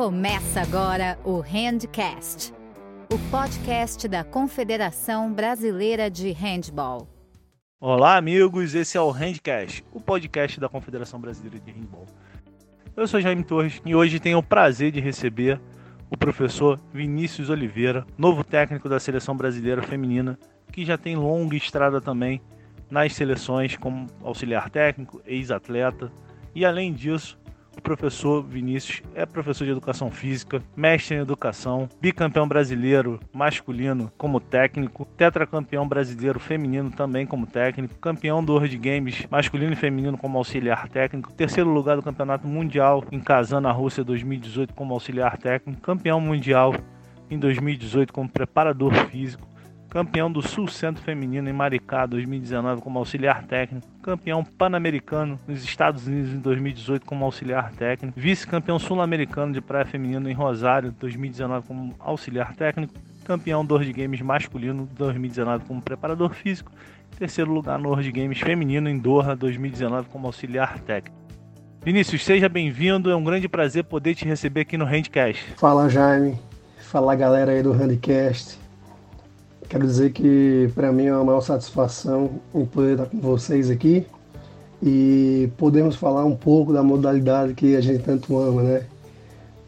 Começa agora o Handcast, o podcast da Confederação Brasileira de Handball. Olá, amigos, esse é o Handcast, o podcast da Confederação Brasileira de Handball. Eu sou Jaime Torres e hoje tenho o prazer de receber o professor Vinícius Oliveira, novo técnico da Seleção Brasileira Feminina, que já tem longa estrada também nas seleções como auxiliar técnico, ex-atleta, e além disso, o professor Vinícius é professor de educação física, mestre em educação, bicampeão brasileiro masculino como técnico, tetracampeão brasileiro feminino também como técnico, campeão do World Games masculino e feminino como auxiliar técnico, terceiro lugar do Campeonato Mundial em Kazan, na Rússia 2018 como auxiliar técnico, campeão mundial em 2018 como preparador físico, campeão do Sul Centro Feminino em Maricá 2019 como auxiliar técnico, campeão pan-americano nos Estados Unidos em 2018 como auxiliar técnico, vice-campeão sul-americano de praia feminino em Rosário 2019 como auxiliar técnico, campeão do World Games masculino 2019 como preparador físico, terceiro lugar no World Games feminino em Doha 2019 como auxiliar técnico. Vinícius, seja bem-vindo, é um grande prazer poder te receber aqui no Handcast. Fala Jaime, fala galera aí do Handcast. Quero dizer que para mim é uma maior satisfação em poder estar com vocês aqui e podemos falar um pouco da modalidade que a gente tanto ama, né?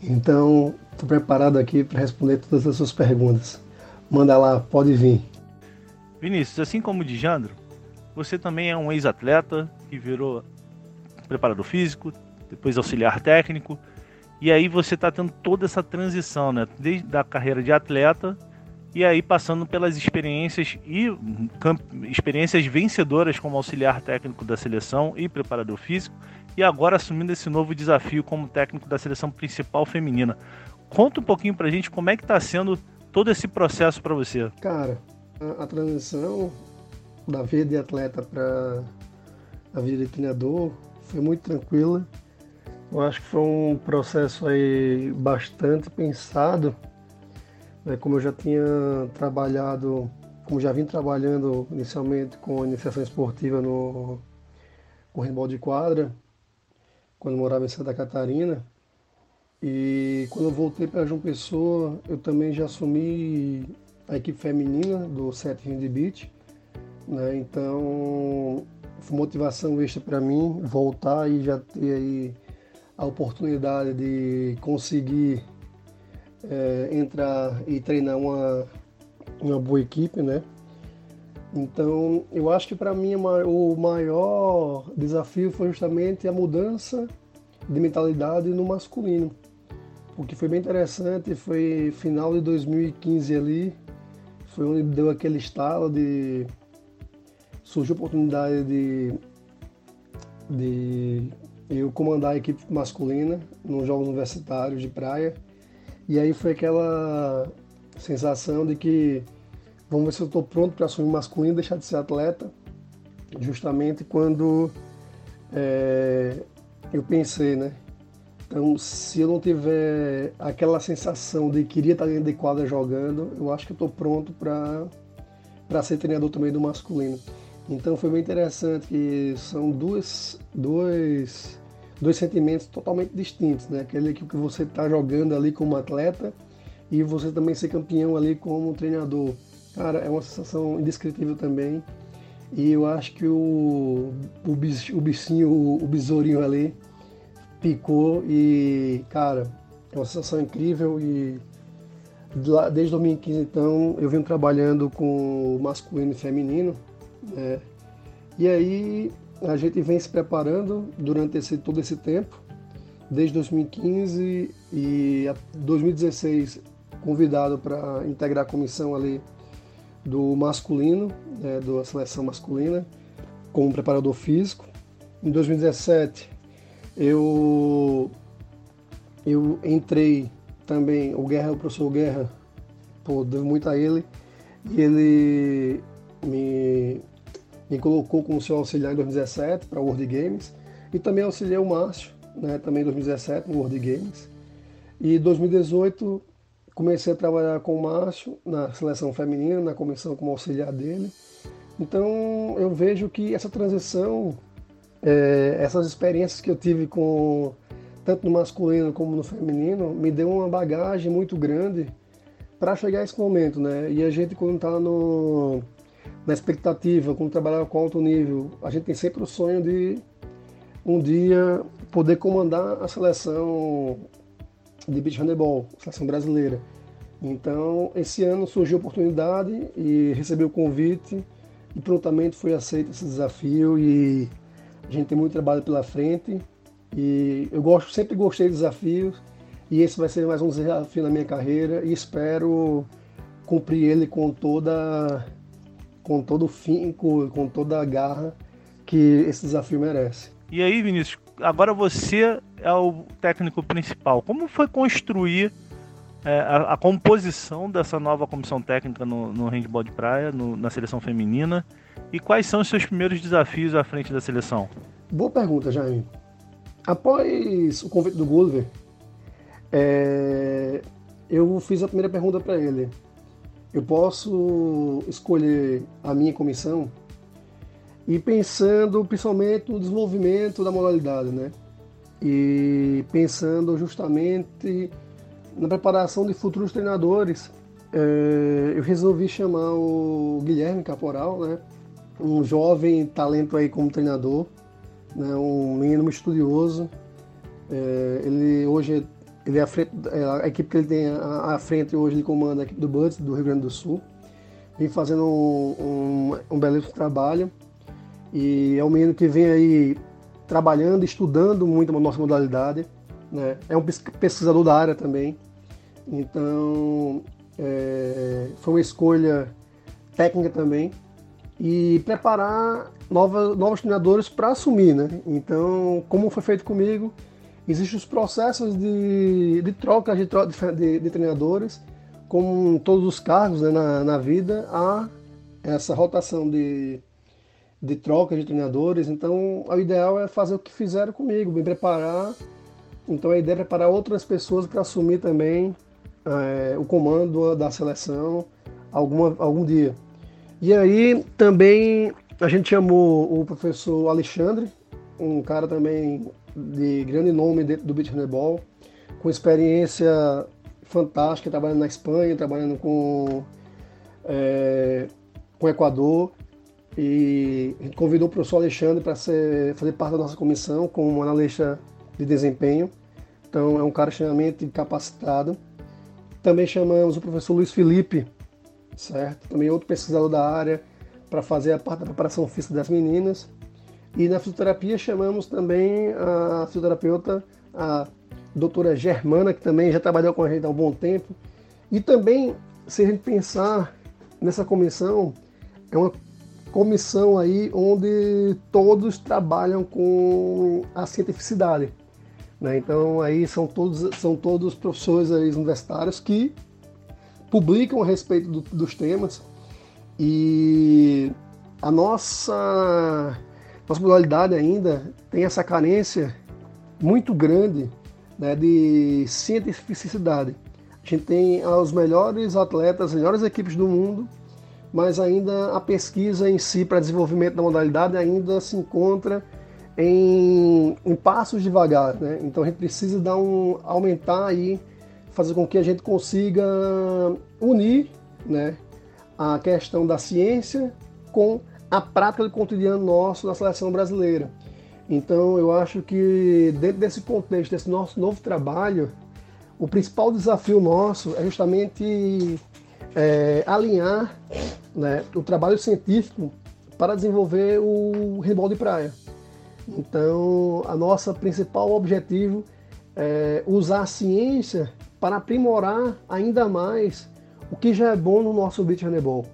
Então, estou preparado aqui para responder todas as suas perguntas. Manda lá, pode vir. Vinícius, assim como o Dijandro, você também é um ex-atleta que virou preparador físico, depois auxiliar técnico, e aí você está tendo toda essa transição, né? Desde a carreira de atleta e aí passando pelas experiências e experiências vencedoras como auxiliar técnico da seleção e preparador físico e agora assumindo esse novo desafio como técnico da seleção principal feminina. Conta um pouquinho pra gente como é que tá sendo todo esse processo para você. Cara, a, a, transição da vida de atleta para a vida de treinador foi muito tranquila. Eu acho que foi um processo aí bastante pensado né, como eu já tinha trabalhado, como já vim trabalhando inicialmente com iniciação esportiva no com de quadra, quando morava em Santa Catarina, e quando eu voltei para João Pessoa, eu também já assumi a equipe feminina do Set Hand Beach, né? Então, foi motivação extra para mim voltar e já ter aí a oportunidade de conseguir é, entrar e treinar uma, uma boa equipe, né? Então, eu acho que para mim o maior desafio foi justamente a mudança de mentalidade no masculino. O que foi bem interessante foi final de 2015 ali, foi onde deu aquele estalo de surgiu a oportunidade de, de eu comandar a equipe masculina nos jogos universitários de praia. E aí foi aquela sensação de que vamos ver se eu estou pronto para assumir masculino, deixar de ser atleta, justamente quando é, eu pensei, né? Então, se eu não tiver aquela sensação de queria estar dentro de quadra jogando, eu acho que estou pronto para ser treinador também do masculino. Então foi bem interessante que são duas, duas dois sentimentos totalmente distintos, né? Aquele que você está jogando ali como atleta e você também ser campeão ali como treinador. Cara, é uma sensação indescritível também. E eu acho que o, o, o bichinho, o, o besourinho ali picou e, cara, é uma sensação incrível e desde 2015 então eu venho trabalhando com masculino e feminino, né? E aí a gente vem se preparando durante esse, todo esse tempo, desde 2015 e 2016 convidado para integrar a comissão ali do masculino, né, da seleção masculina, como preparador físico. Em 2017 eu eu entrei também, o Guerra, o professor Guerra, pô, deu muito a ele, e ele me me colocou como seu auxiliar em 2017 para World Games e também auxiliei o Márcio, né, também em 2017 no World Games. E em 2018 comecei a trabalhar com o Márcio na seleção feminina, na comissão como auxiliar dele. Então eu vejo que essa transição, é, essas experiências que eu tive com tanto no masculino como no feminino, me deu uma bagagem muito grande para chegar a esse momento, né? E a gente quando está no na expectativa, quando trabalhar com alto nível, a gente tem sempre o sonho de um dia poder comandar a seleção de beach handebol, seleção brasileira. Então, esse ano surgiu a oportunidade e recebi o convite e prontamente foi aceito esse desafio e a gente tem muito trabalho pela frente e eu gosto, sempre gostei de desafios e esse vai ser mais um desafio na minha carreira e espero cumprir ele com toda com todo o fim, com, com toda a garra que esse desafio merece. E aí, Vinícius, agora você é o técnico principal. Como foi construir é, a, a, composição dessa nova comissão técnica no, no handball de praia, no, na seleção feminina? E quais são os seus primeiros desafios à frente da seleção? Boa pergunta, Jair. Após o convite do Gulliver, é, eu fiz a primeira pergunta para ele. Eu posso escolher a minha comissão e pensando principalmente no desenvolvimento da modalidade, né? E pensando justamente na preparação de futuros treinadores, é, eu resolvi chamar o Guilherme Caporal, né? Um jovem talento aí como treinador, né, um menino estudioso. É, ele hoje ele é a, frente, é, a, equipe que ele tem à, frente hoje ele comanda a equipe do Buds do Rio Grande do Sul. Vem fazendo um, um, um belíssimo trabalho e é um menino que vem aí trabalhando, estudando muito a nossa modalidade. Né? É um pesquisador da área também. Então é, foi uma escolha técnica também e preparar nova, novos treinadores para assumir, né? Então, como foi feito comigo, existem os processos de, de troca de, de, de treinadores, como todos os cargos né, na, na vida, há essa rotação de, de troca de treinadores. Então, o ideal é fazer o que fizeram comigo, me preparar. Então, a ideia é preparar outras pessoas para assumir também é, o comando da seleção alguma, algum dia. E aí também a gente chamou o professor Alexandre, um cara também de grande nome dentro do beach handball, com experiência fantástica, trabalhando na Espanha, trabalhando com, é, com o Equador. E a gente convidou o professor Alexandre para fazer parte da nossa comissão como analista de desempenho. Então é um cara extremamente capacitado. Também chamamos o professor Luiz Felipe, certo? Também outro pesquisador da área para fazer a parte da preparação física das meninas. E na fisioterapia chamamos também a fisioterapeuta, a doutora Germana, que também já trabalhou com a gente há um bom tempo. E também, se a gente pensar nessa comissão, é uma comissão aí onde todos trabalham com a cientificidade. Né? Então aí são todos, são todos professores universitários que publicam a respeito do, dos temas e a nossa, nossa modalidade ainda tem essa carência muito grande né, de cientificidade. A gente tem os melhores atletas, as melhores equipes do mundo, mas ainda a pesquisa em si para desenvolvimento da modalidade ainda se encontra em, em passos devagar. Né? Então a gente precisa dar um, aumentar aí fazer com que a gente consiga unir né, a questão da ciência com a prática do cotidiano nosso na seleção brasileira. Então, eu acho que dentro desse contexto, desse nosso novo trabalho, o principal desafio nosso é justamente é, alinhar né, o trabalho científico para desenvolver o handball de praia. Então, a nossa principal objetivo é usar a ciência para aprimorar ainda mais o que já é bom no nosso beach handebol.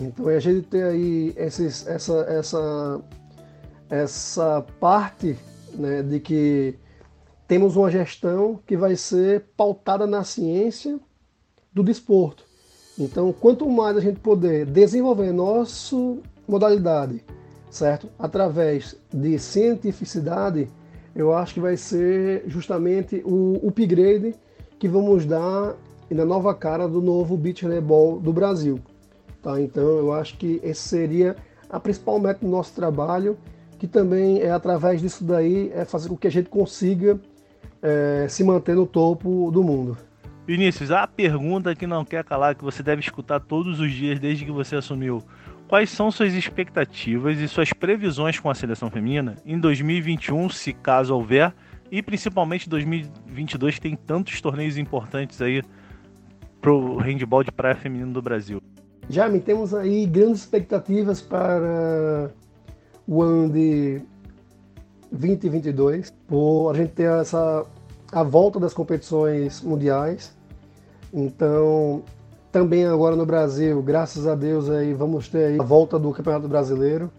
Então a gente tem aí esses, essa, essa, essa parte né, de que temos uma gestão que vai ser pautada na ciência do desporto. Então, quanto mais a gente puder desenvolver nossa modalidade, certo? Através de cientificidade, eu acho que vai ser justamente o upgrade que vamos dar na nova cara do novo beach handball do Brasil. Tá? Então eu acho que esse seria a principal meta do nosso trabalho, que também é através disso daí é fazer com que a gente consiga é, se manter no topo do mundo. Vinícius, a pergunta que não quer calar, que você deve escutar todos os dias desde que você assumiu. Quais são suas expectativas e suas previsões com a seleção feminina em 2021, se caso houver, e principalmente 2022, que tem tantos torneios importantes aí pro handball de praia feminino do Brasil? Jaime, temos aí grandes expectativas para o ano de 2022, por a gente ter essa a volta das competições mundiais. Então, também agora no Brasil, graças a Deus aí vamos ter a volta do Campeonato Brasileiro.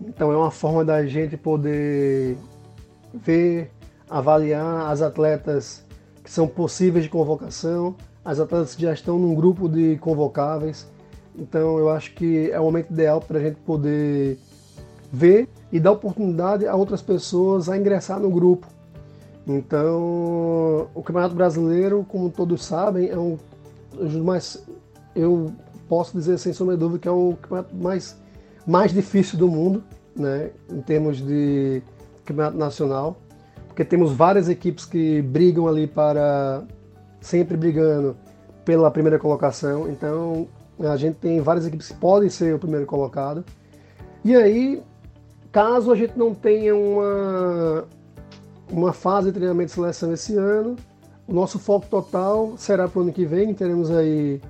Então é uma forma da gente poder ver, avaliar as atletas que são possíveis de convocação, as atletas que já estão num grupo de convocáveis. Então eu acho que é o momento ideal para a gente poder ver e dar oportunidade a outras pessoas a ingressar no grupo. Então, o Campeonato Brasileiro, como todos sabem, é um mais. Eu posso dizer sem sombra de dúvida que é o campeonato mais, mais difícil do mundo, né, em termos de campeonato nacional, porque temos várias equipes que brigam ali para. sempre brigando pela primeira colocação. Então, a gente tem várias equipes que podem ser o primeiro colocado. E aí, Caso a gente não tenha uma, uma fase de treinamento de seleção esse ano, o nosso foco total será para o ano que vem. Teremos aí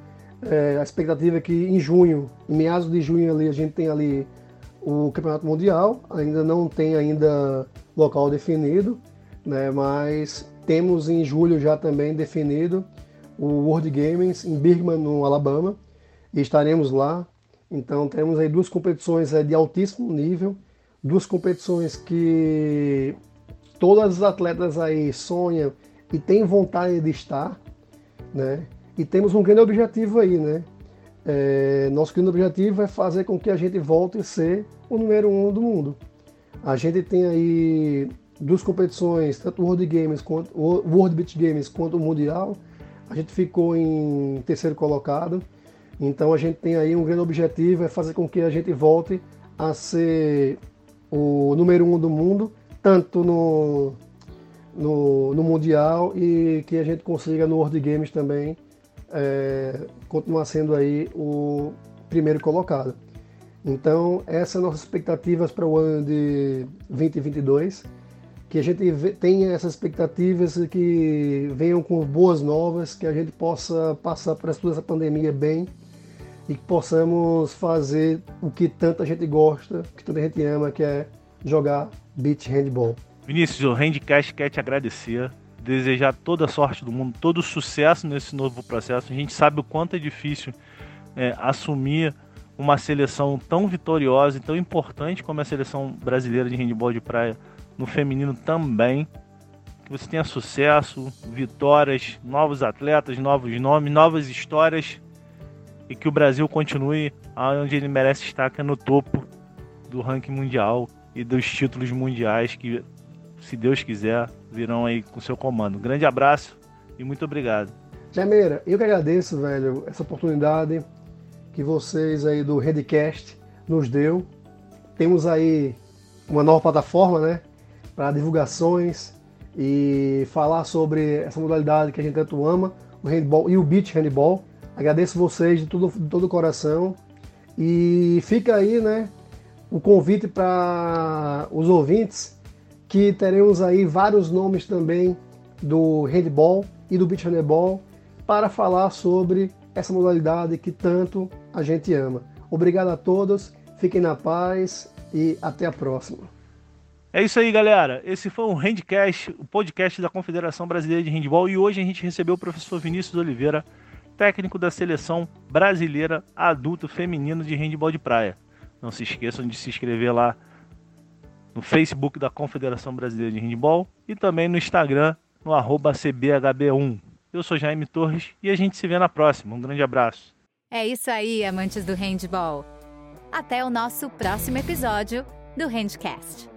é, a expectativa que em junho, em meados de junho ali, a gente tem ali o Campeonato Mundial. Ainda não tem ainda local definido, né? mas temos em julho já também definido o World Games em Birmingham, no Alabama, e estaremos lá. Então temos aí duas competições é, de altíssimo nível duas competições que todas as atletas aí sonham e têm vontade de estar, né? E temos um grande objetivo aí, né? É, nosso grande objetivo é fazer com que a gente volte a ser o número um do mundo. A gente tem aí duas competições, tanto o World Games quanto World Beach Games quanto o Mundial. A gente ficou em terceiro colocado. Então a gente tem aí um grande objetivo é fazer com que a gente volte a ser o número um do mundo, tanto no, no, no, Mundial e que a gente consiga no World Games também é, continuar sendo aí o primeiro colocado. Então, essas são nossas expectativas para o ano de 2022, que a gente tenha essas expectativas que venham com boas novas, que a gente possa passar por toda essa pandemia bem e que possamos fazer o que tanta gente gosta, o que tanta gente ama, que é jogar beach handball. Vinícius, o Handcast quer te agradecer, desejar toda a sorte do mundo, todo o sucesso nesse novo processo. A gente sabe o quanto é difícil é, assumir uma seleção tão vitoriosa e tão importante como a seleção brasileira de handball de praia no feminino também. Que você tenha sucesso, vitórias, novos atletas, novos nomes, novas histórias e que o Brasil continue onde ele merece estar, que é no topo do ranking mundial e dos títulos mundiais que, se Deus quiser, virão aí com seu comando. grande abraço e muito obrigado. Jameira, eu que agradeço, velho, essa oportunidade que vocês aí do Redcast nos deu. Temos aí uma nova plataforma, né, para divulgações e falar sobre essa modalidade que a gente tanto ama, o handball e o beach handball. Agradeço vocês de todo, de todo o coração. E fica aí, né, o convite para os ouvintes que teremos aí vários nomes também do handball e do beach handball para falar sobre essa modalidade que tanto a gente ama. Obrigado a todos, fiquem na paz e até a próxima. É isso aí, galera. Esse foi o Handcast, o podcast da Confederação Brasileira de Handball e hoje a gente recebeu o professor Vinícius Oliveira técnico da seleção brasileira adulto feminino de handball de praia. Não se esqueçam de se inscrever lá no Facebook da Confederação Brasileira de Handball e também no Instagram no CBHB1. Eu sou Jaime Torres e a gente se vê na próxima. Um grande abraço. É isso aí, amantes do handball. Até o nosso próximo episódio do Handcast.